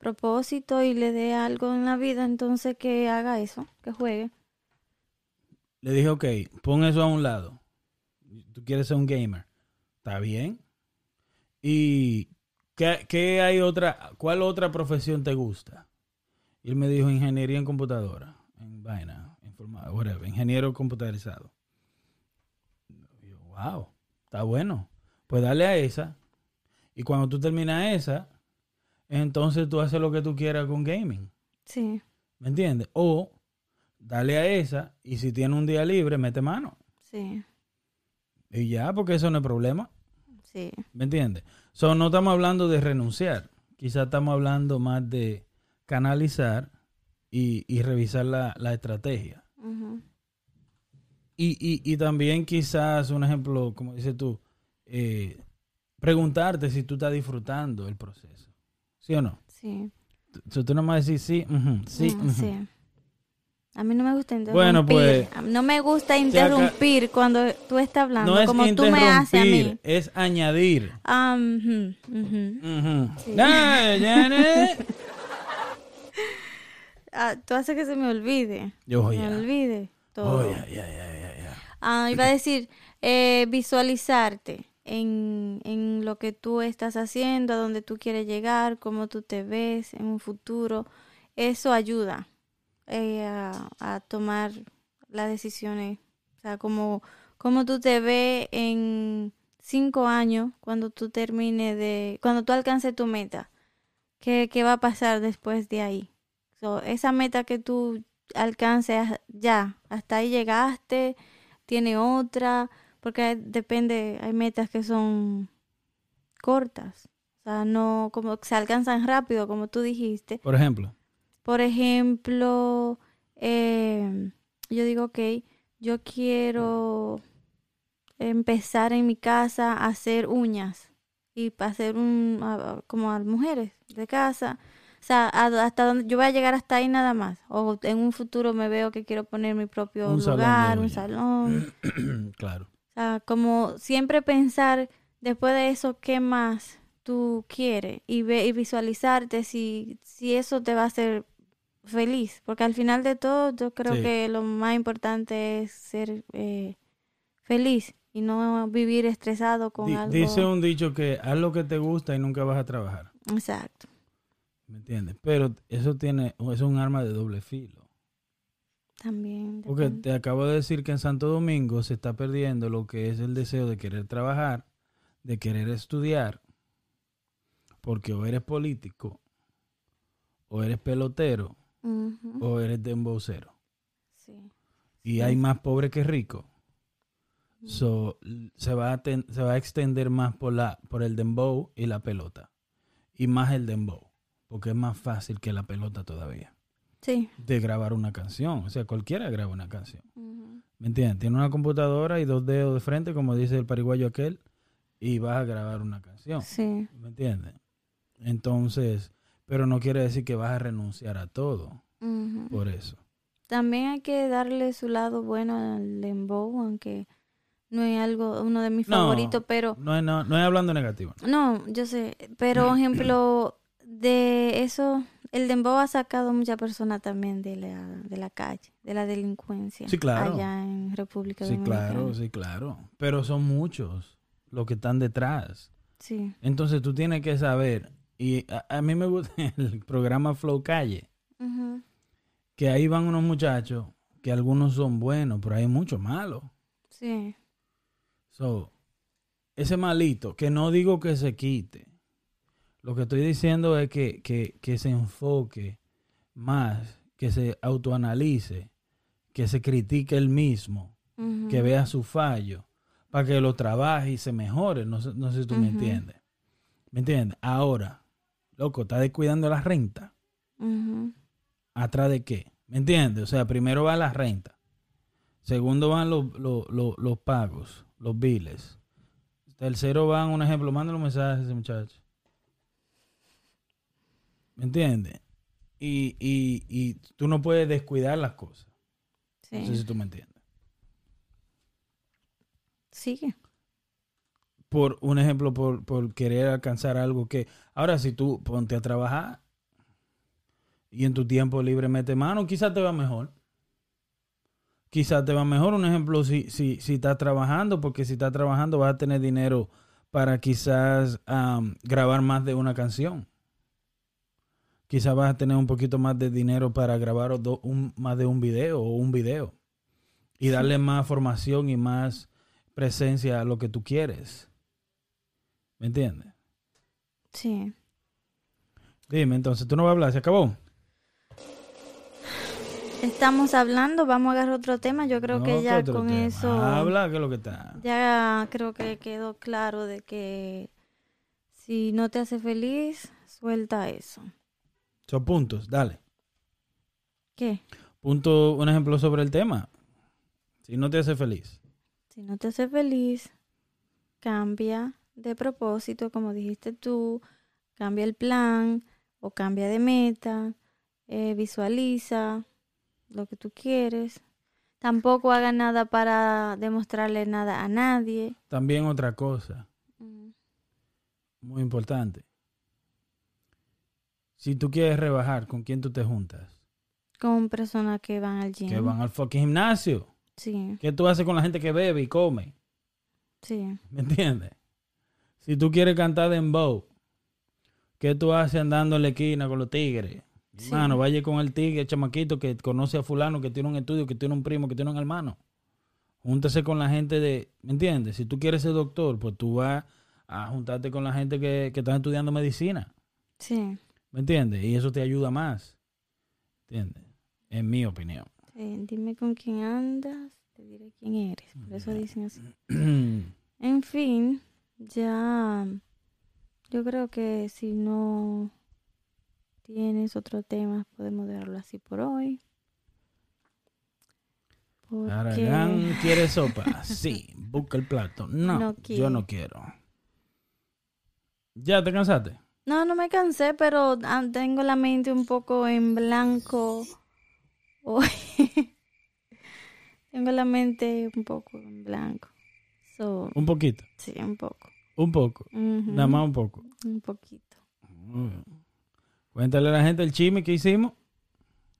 propósito y le dé algo en la vida, entonces que haga eso, que juegue. Le dije, ok, pon eso a un lado. Tú quieres ser un gamer. Está bien. ¿Y qué, qué hay otra? ¿Cuál otra profesión te gusta? Y él me dijo ingeniería en computadora, en vaina, informa- whatever, ingeniero computarizado. Yo, wow, está bueno. Pues dale a esa. Y cuando tú terminas esa, entonces tú haces lo que tú quieras con gaming. Sí, ¿Me entiendes? O dale a esa y si tiene un día libre, mete mano. sí, Y ya, porque eso no es problema. sí. ¿Me entiendes? So, no estamos hablando de renunciar. Quizás estamos hablando más de canalizar y, y revisar la, la estrategia. Y, y, y también quizás, un ejemplo, como dices tú, eh, preguntarte si tú estás disfrutando el proceso. ¿Sí o no? Sí. So, tú nomás decís sí, ujú, sí, Mm, ujú. sí. A mí no me gusta interrumpir. Bueno, pues, no me gusta acá- interrumpir cuando tú estás hablando, No es como tú me haces a mí. es añadir. Ah, ujú, ujú. Ujú. Sí. <laughs> Ah, tú haces que se me olvide. Yo, me ya. olvide todo. Oh, ya, ya, ya, ya, ya. Ah, iba a decir, eh, visualizarte en, en lo que tú estás haciendo, a dónde tú quieres llegar, cómo tú te ves en un futuro. Eso ayuda eh, a, a tomar las decisiones. O sea, como, como tú te ves en cinco años, cuando tú termines de, cuando tú alcances tu meta. ¿Qué, qué va a pasar después de ahí? So, esa meta que tú alcances ya, hasta ahí llegaste, tiene otra, porque hay- depende, hay metas que son cortas, o sea, no como se alcanzan rápido, como tú dijiste. Por ejemplo, Por ejemplo, eh, yo digo, ok, yo quiero empezar en mi casa a hacer uñas y para hacer un, a- como a mujeres de casa. O sea, hasta donde yo voy a llegar hasta ahí nada más. O en un futuro me veo que quiero poner mi propio Un salón lugar, un uñas. salón. <clears throat> claro. O sea, como siempre pensar después de eso qué más tú quieres y, ve, y visualizarte si, si eso te va a hacer feliz. Porque al final de todo yo creo Sí. que lo más importante es ser eh, feliz y no vivir estresado con algo. Dice un dicho que haz lo que te gusta y nunca vas a trabajar. Exacto. ¿Me entiendes? Pero eso tiene, es un arma de doble filo. También. Porque te acabo de decir que en Santo Domingo se está perdiendo lo que es el deseo de querer trabajar, de querer estudiar, porque o eres político, o eres pelotero, o eres dembocero. sí. Y Sí. hay más pobres que ricos. So, l- se, va a ten- se va a extender más por, la, por el dembow y la pelota. Y más el dembow. porque es más fácil que la pelota todavía Sí. de grabar una canción. O sea, cualquiera graba una canción. ¿Me entiendes? Tiene una computadora y dos dedos de frente, como dice el pariguayo aquel, y vas a grabar una canción. Sí. ¿Me entiendes? Entonces, pero no quiere decir que vas a renunciar a todo por eso. También hay que darle su lado bueno al dembow, aunque no es algo uno de mis No. favoritos, pero No es, no, no es hablando negativo. no, yo sé, pero por <clears throat> ejemplo de eso el dembow ha sacado muchas personas también de la de la calle, de la delincuencia Sí, claro. allá en República Sí, Dominicana. claro, sí, claro. Pero son muchos los que están detrás. Sí. Entonces tú tienes que saber, y a, a mí me gusta <laughs> el programa Flow Calle, que ahí van unos muchachos que algunos son buenos, pero hay muchos malos. Sí. So, ese malito, que no digo que se quite. Lo que estoy diciendo es que, que, que se enfoque más, que se autoanalice, que se critique él mismo, que vea su fallo, para que lo trabaje y se mejore. No sé, no sé si tú me entiendes. ¿Me entiendes? Ahora, loco, está descuidando la renta. Ujú. ¿Atrás de qué? ¿Me entiendes? O sea, primero va la renta. Segundo van los, los, los, los pagos, los biles. Tercero van, un ejemplo, mándale un mensaje a ese muchacho. ¿Me entiendes? Y, y, y tú no puedes descuidar las cosas. Sí. No sé si tú me entiendes. Sigue. Por un ejemplo, por, por querer alcanzar algo que... Ahora, si tú ponte a trabajar y en tu tiempo libre mete mano, quizás te va mejor. Quizás te va mejor. Un ejemplo, si, si, si estás trabajando, porque si estás trabajando vas a tener dinero para quizás am, grabar más de una canción. Quizás vas a tener un poquito más de dinero para grabar do- un, más de un video o un video. Y darle más formación y más presencia a lo que tú quieres. ¿Me entiendes? Sí. Dime, entonces, ¿tú no vas a hablar? ¿Se acabó? Estamos hablando, vamos a agarrar otro tema. Yo creo No, que ¿qué ya con tema? eso Habla, que es lo que está. ya creo que quedó claro de que si no te hace feliz, suelta eso. Son puntos, dale. ¿Qué? Punto, un ejemplo sobre el tema. Si no te hace feliz. Si no te hace feliz, cambia de propósito, como dijiste tú, cambia el plan o cambia de meta, eh, visualiza lo que tú quieres. Tampoco haga nada para demostrarle nada a nadie. También otra cosa, Mm, muy importante. Si tú quieres rebajar, ¿con quién tú te juntas? Con personas que van al gym. Que van al fucking gimnasio. Sí, ¿Qué tú haces con la gente que bebe y come? sí, ¿Me entiendes? Si tú quieres cantar dembow, ¿qué tú haces andando en la esquina con los tigres? Sí. Hermano, vaya con el tigre, el chamaquito que conoce a fulano, que tiene un estudio, que tiene un primo, que tiene un hermano. Júntese con la gente de, ¿me entiendes? Si tú quieres ser doctor, pues tú vas a juntarte con la gente que, que está estudiando medicina. sí. ¿Me entiendes? Y eso te ayuda más. ¿Entiendes? En mi opinión. Sí, Dime con quién andas, te diré quién eres. Por eso dicen así. <clears throat> En fin, ya yo creo que si no tienes otro tema, podemos dejarlo así por hoy. Porque Aragán <laughs> quiere sopa. Sí, busca el plato. No, No yo no quiero. ¿Ya te cansaste? No, no me cansé, pero ah, tengo la mente un poco en blanco <laughs> hoy. tengo la mente un poco en blanco. So, Un poquito. sí, un poco. Un poco. Ujú, Nada más un poco. Un poquito. Mm. Cuéntale a la gente el chisme que hicimos.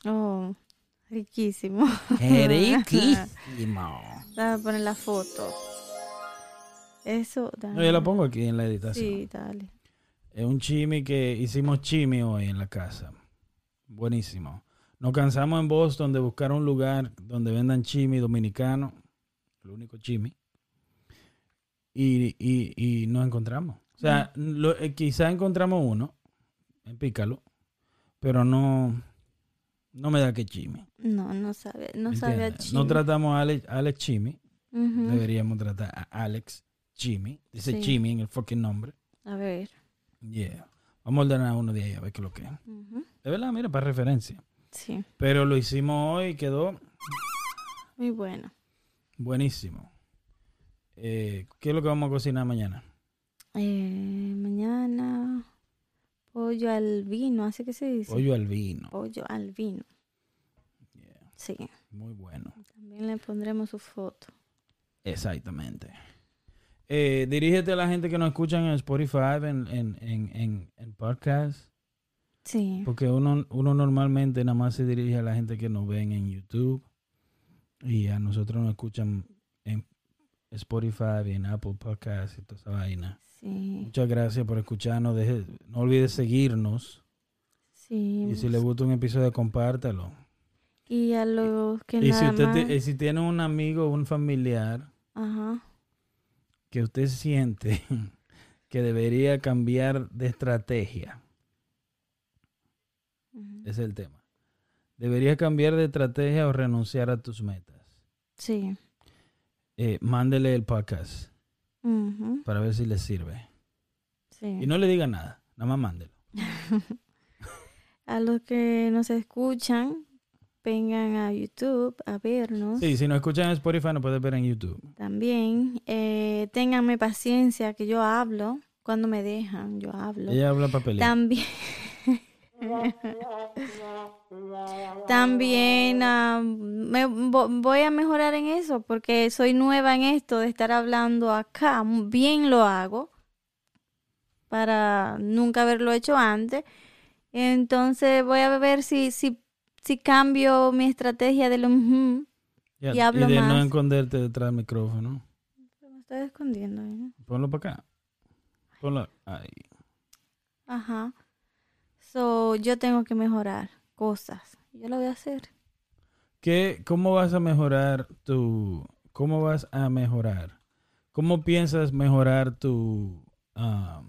Oh, riquísimo. <laughs> Riquísimo. Déjame poner la foto. Eso, dale. No, yo la pongo aquí en la editación. Sí, dale. Es un chimi que hicimos chimi hoy en la casa. Buenísimo. Nos cansamos en Boston de buscar un lugar donde vendan chimi dominicano. El único chimi. Y, y, y nos encontramos. O sea, lo- eh, quizá encontramos uno en Pícalo, pero no, no me da que chimi. No, no sabe, no ¿me sabe a chile. No tratamos a Alex, Alex Chimi. Deberíamos tratar a Alex Chimi. Dice Sí. Chimi en el fucking nombre. A ver. Yeah. Vamos a ordenar uno de ahí a ver qué es lo que es. De verdad, mira, para referencia. Sí, Pero lo hicimos hoy y quedó muy bueno. buenísimo. Eh, ¿Qué es lo que vamos a cocinar mañana? Eh, mañana pollo al vino, así que se dice. Pollo al vino. Pollo al vino. Yeah, Sí, muy bueno. también le pondremos su foto. Exactamente. Eh, dirígete a la gente que nos escuchan en Spotify, en, en, en, en, en podcast. Sí, Porque uno, uno normalmente nada más se dirige a la gente que nos ven en YouTube. Y a nosotros nos escuchan en Spotify y en Apple Podcasts y toda esa vaina. sí, Muchas gracias por escucharnos. Deje- no olvides seguirnos. sí. Y si le gusta un episodio, compártalo. Y a los que Y si nada usted más... te- y si tiene un amigo o un familiar Ajá, que usted siente <laughs> que debería cambiar de estrategia, es el tema. Debería cambiar de estrategia o renunciar a tus metas. sí. Eh, mándele el podcast para ver si le sirve. sí. Y no le diga nada, nada más mándelo. <laughs> A los que nos escuchan, vengan a YouTube a vernos. Sí, si nos escuchan en Spotify, nos puedes ver en YouTube. También, eh, ténganme paciencia que yo hablo. Cuando me dejan, yo hablo. Ella habla papelito. También. <laughs> También ah, me voy a mejorar en eso porque soy nueva en esto de estar hablando acá. Bien lo hago para nunca haberlo hecho antes. Entonces voy a ver si, si, si cambio mi estrategia de lo... ujú. Ya, y hablo de no más. esconderte detrás del micrófono. Me estoy escondiendo. ¿eh? Ponlo para acá. Ponlo ahí. Ajá. So, yo tengo que mejorar cosas. Yo lo voy a hacer. ¿Qué, ¿Cómo vas a mejorar tu... ¿Cómo vas a mejorar? ¿Cómo piensas mejorar tu... ah,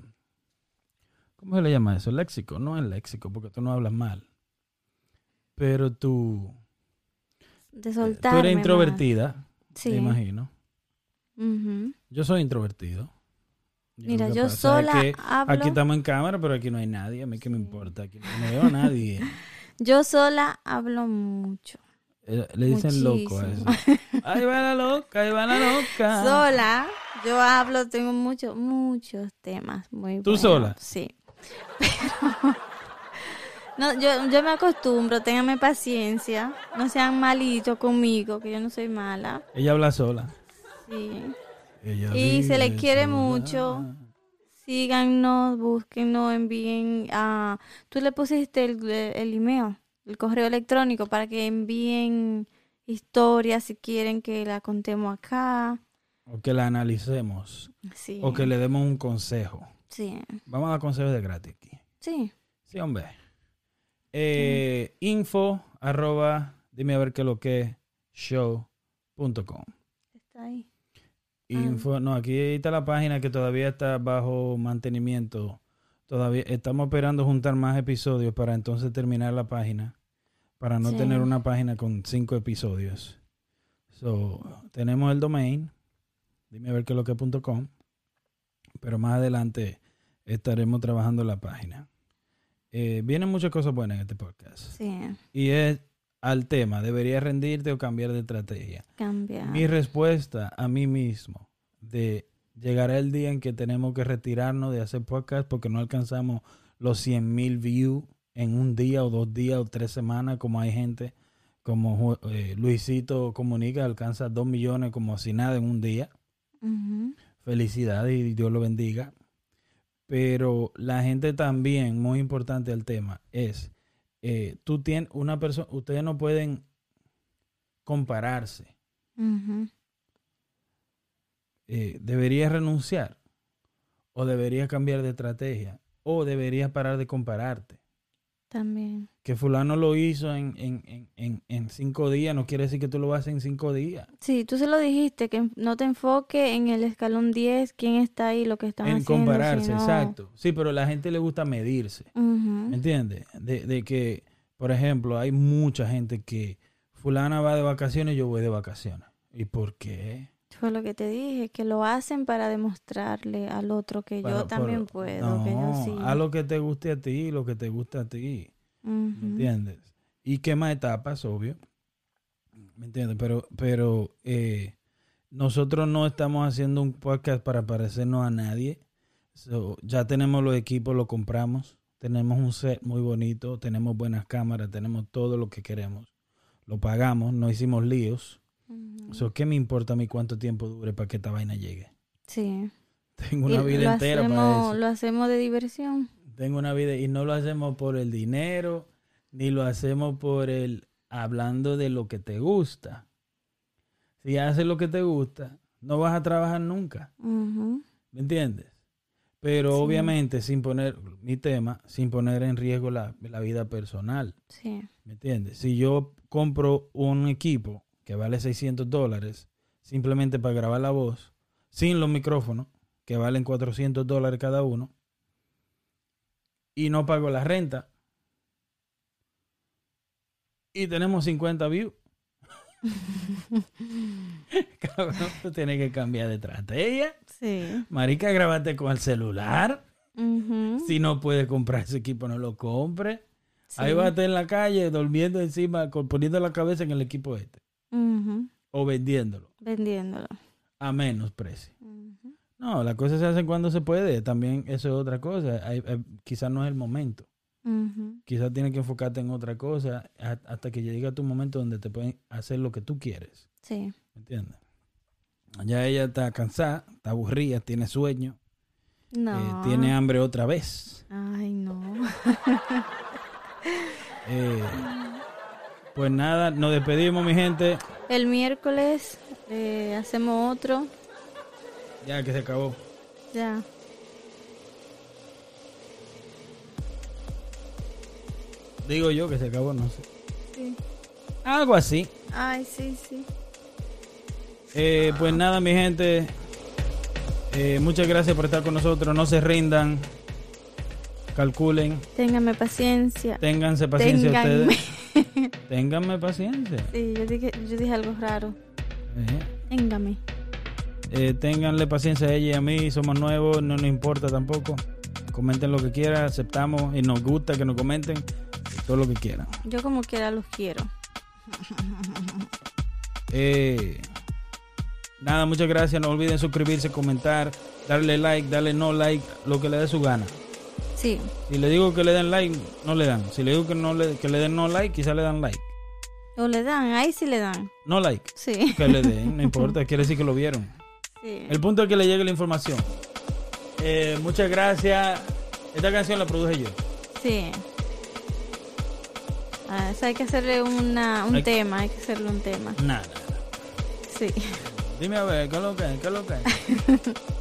¿Cómo se le llama eso? Léxico. No el léxico, porque tú no hablas mal. Pero tú... De eh. Tú eres introvertida, Sí. me imagino. Ujú. Yo soy introvertido. Mira, que yo pasa es sola que hablo. Aquí estamos en cámara, pero aquí no hay nadie. A mí qué me importa. Aquí no veo a nadie. <laughs> <laughs> Yo sola hablo mucho. Eh, Le dicen loco a eso. <laughs> Ahí va la loca, ahí va la loca. Sola, yo hablo, tengo muchos, muchos temas muy ¿Tú buenos. sola? Sí. Pero- No, yo, yo me acostumbro, ténganme paciencia. No sean malitos conmigo, que yo no soy mala. Ella habla sola. Sí. Ella Y se le vive quiere sola. mucho. Síganos, búsquenos, envíen a... Tú le pusiste el, el email, el correo electrónico para que envíen historias si quieren que la contemos acá. O que la analicemos. Sí. O que le demos un consejo. Sí. Vamos a dar consejos de gratis aquí. Sí. Sí, hombre. Eh, info arroba dime a ver qué lo que show.com. Está ahí. Info, no, aquí está la página que todavía está bajo mantenimiento. Todavía estamos esperando juntar más episodios para entonces terminar la página. Para no Sí. tener una página con cinco episodios. So, tenemos el domain, dime a ver qué lo que punto com, pero más adelante estaremos trabajando la página. Eh, vienen muchas cosas buenas en este podcast. Sí. Y es al tema, ¿deberías rendirte o cambiar de estrategia? Cambia. Mi respuesta a mí mismo de llegará el día en que tenemos que retirarnos de hacer podcast porque no alcanzamos los 100 mil views en un día o dos días o tres semanas como hay gente como eh, Luisito Comunica alcanza dos millones como si nada en un día. Ujú. Felicidades y Dios lo bendiga. Pero la gente también, muy importante el tema, es, eh, tú tienes una persona, ustedes no pueden compararse. Eh, deberías renunciar o deberías cambiar de estrategia o deberías parar de compararte. También. Que fulano lo hizo en, en, en, en, en cinco días no quiere decir que tú lo haces en cinco días. Sí, tú se lo dijiste, que no te enfoques en el escalón 10, quién está ahí, lo que están en haciendo. compararse, sino- exacto. Sí, pero a la gente le gusta medirse. ¿Me entiendes? De, de que, por ejemplo, hay mucha gente que fulana va de vacaciones y yo voy de vacaciones. ¿Y por qué? Fue lo que te dije, que lo hacen para demostrarle al otro que yo también puedo, que yo sí. haz lo que te guste a ti, lo que te gusta a ti. ¿Me entiendes? Y quema etapas, obvio. ¿Me entiendes? Pero, pero eh, nosotros no estamos haciendo un podcast para parecernos a nadie. So, ya tenemos los equipos, lo compramos. Tenemos un set muy bonito, tenemos buenas cámaras, tenemos todo lo que queremos. Lo pagamos, no hicimos líos. Ujú. So, ¿Qué me importa a mí cuánto tiempo dure para que esta vaina llegue? Sí. Tengo una Y vida lo entera para hacemos, eso. Lo hacemos de diversión. Tengo una vida y no lo hacemos por el dinero, ni lo hacemos por el hablando de lo que te gusta. Si haces lo que te gusta, no vas a trabajar nunca. ¿me entiendes? Pero Sí. obviamente sin poner mi tema, sin poner en riesgo la, la vida personal, Sí. ¿me entiendes? Si yo compro un equipo que vale 600 dólares simplemente para grabar la voz, sin los micrófonos, que valen 400 dólares cada uno, y no pago la renta, y tenemos 50 views. <laughs> Cabrón, tú tienes que cambiar de estrategia. Sí. Marica, grábate con el celular. Si no puedes comprar ese equipo, no lo compre. Ahí vas a estar en la calle durmiendo encima, poniendo la cabeza en el equipo este. O vendiéndolo Vendiéndolo. a menos precio. No, las cosas se hacen cuando se puede. También eso es otra cosa. Quizás no es el momento. Ujú. Quizás tienes que enfocarte en otra cosa a- hasta que llegue tu momento donde te pueden hacer lo que tú quieres. Sí. ¿Me entiendes? Ya ella está cansada, está aburrida, tiene sueño, No. eh, tiene hambre otra vez. Ay, no. Eh, <laughs> pues nada, nos despedimos, mi gente. El miércoles eh, hacemos otro. Ya que se acabó. Ya. Digo yo que se acabó, no sé. Sí. Algo así. Ay, sí, sí. Eh, pues nada, mi gente. Eh, muchas gracias por estar con nosotros. No se rindan. Calculen. Téngame paciencia. Ténganse paciencia Ténganme. ustedes. <laughs> Ténganme paciencia. Sí, yo dije, yo dije algo raro. Téngame. eh, ténganle paciencia a ella y a mí. Somos nuevos, no nos importa tampoco. Comenten lo que quieran, aceptamos y nos gusta que nos comenten todo lo que quieran. Yo como quiera los quiero. <laughs> Eh, nada, muchas gracias. No olviden suscribirse, comentar, darle like, darle no like, lo que le dé su gana. Sí. Si le digo que le den like, no le dan. Si le digo que no le, que le den no like, quizá le dan like. O le dan, ahí sí le dan. No like, Sí. que le den, no importa, <laughs> quiere decir que lo vieron. Sí. El punto es que le llegue la información. Eh, muchas gracias. Esta canción la produje yo. Sí. Ah, eso hay que hacerle una, un Hay- tema, hay que hacerle un tema. Nada. Sí. Dime a ver, ¿qué es lo que es? ¿Qué es lo que es? <laughs>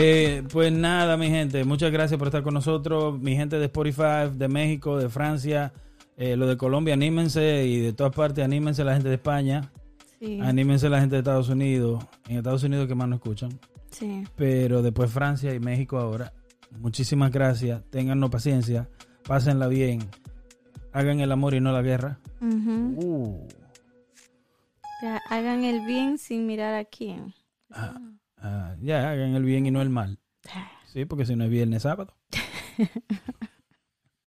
Eh, pues nada, mi gente, muchas gracias por estar con nosotros. Mi gente de Spotify, de México, de Francia, eh, lo de Colombia, anímense y de todas partes, anímense la gente de España, Sí. anímense la gente de Estados Unidos, en Estados Unidos que más nos escuchan, Sí. pero después Francia y México ahora. Muchísimas gracias, téngannos paciencia, pásenla bien, hagan el amor y no la guerra. Uh, hagan el bien sin mirar a quién. ah, ah, ya, hagan el bien y no el mal. Sí, porque si no es viernes, sábado. <laughs>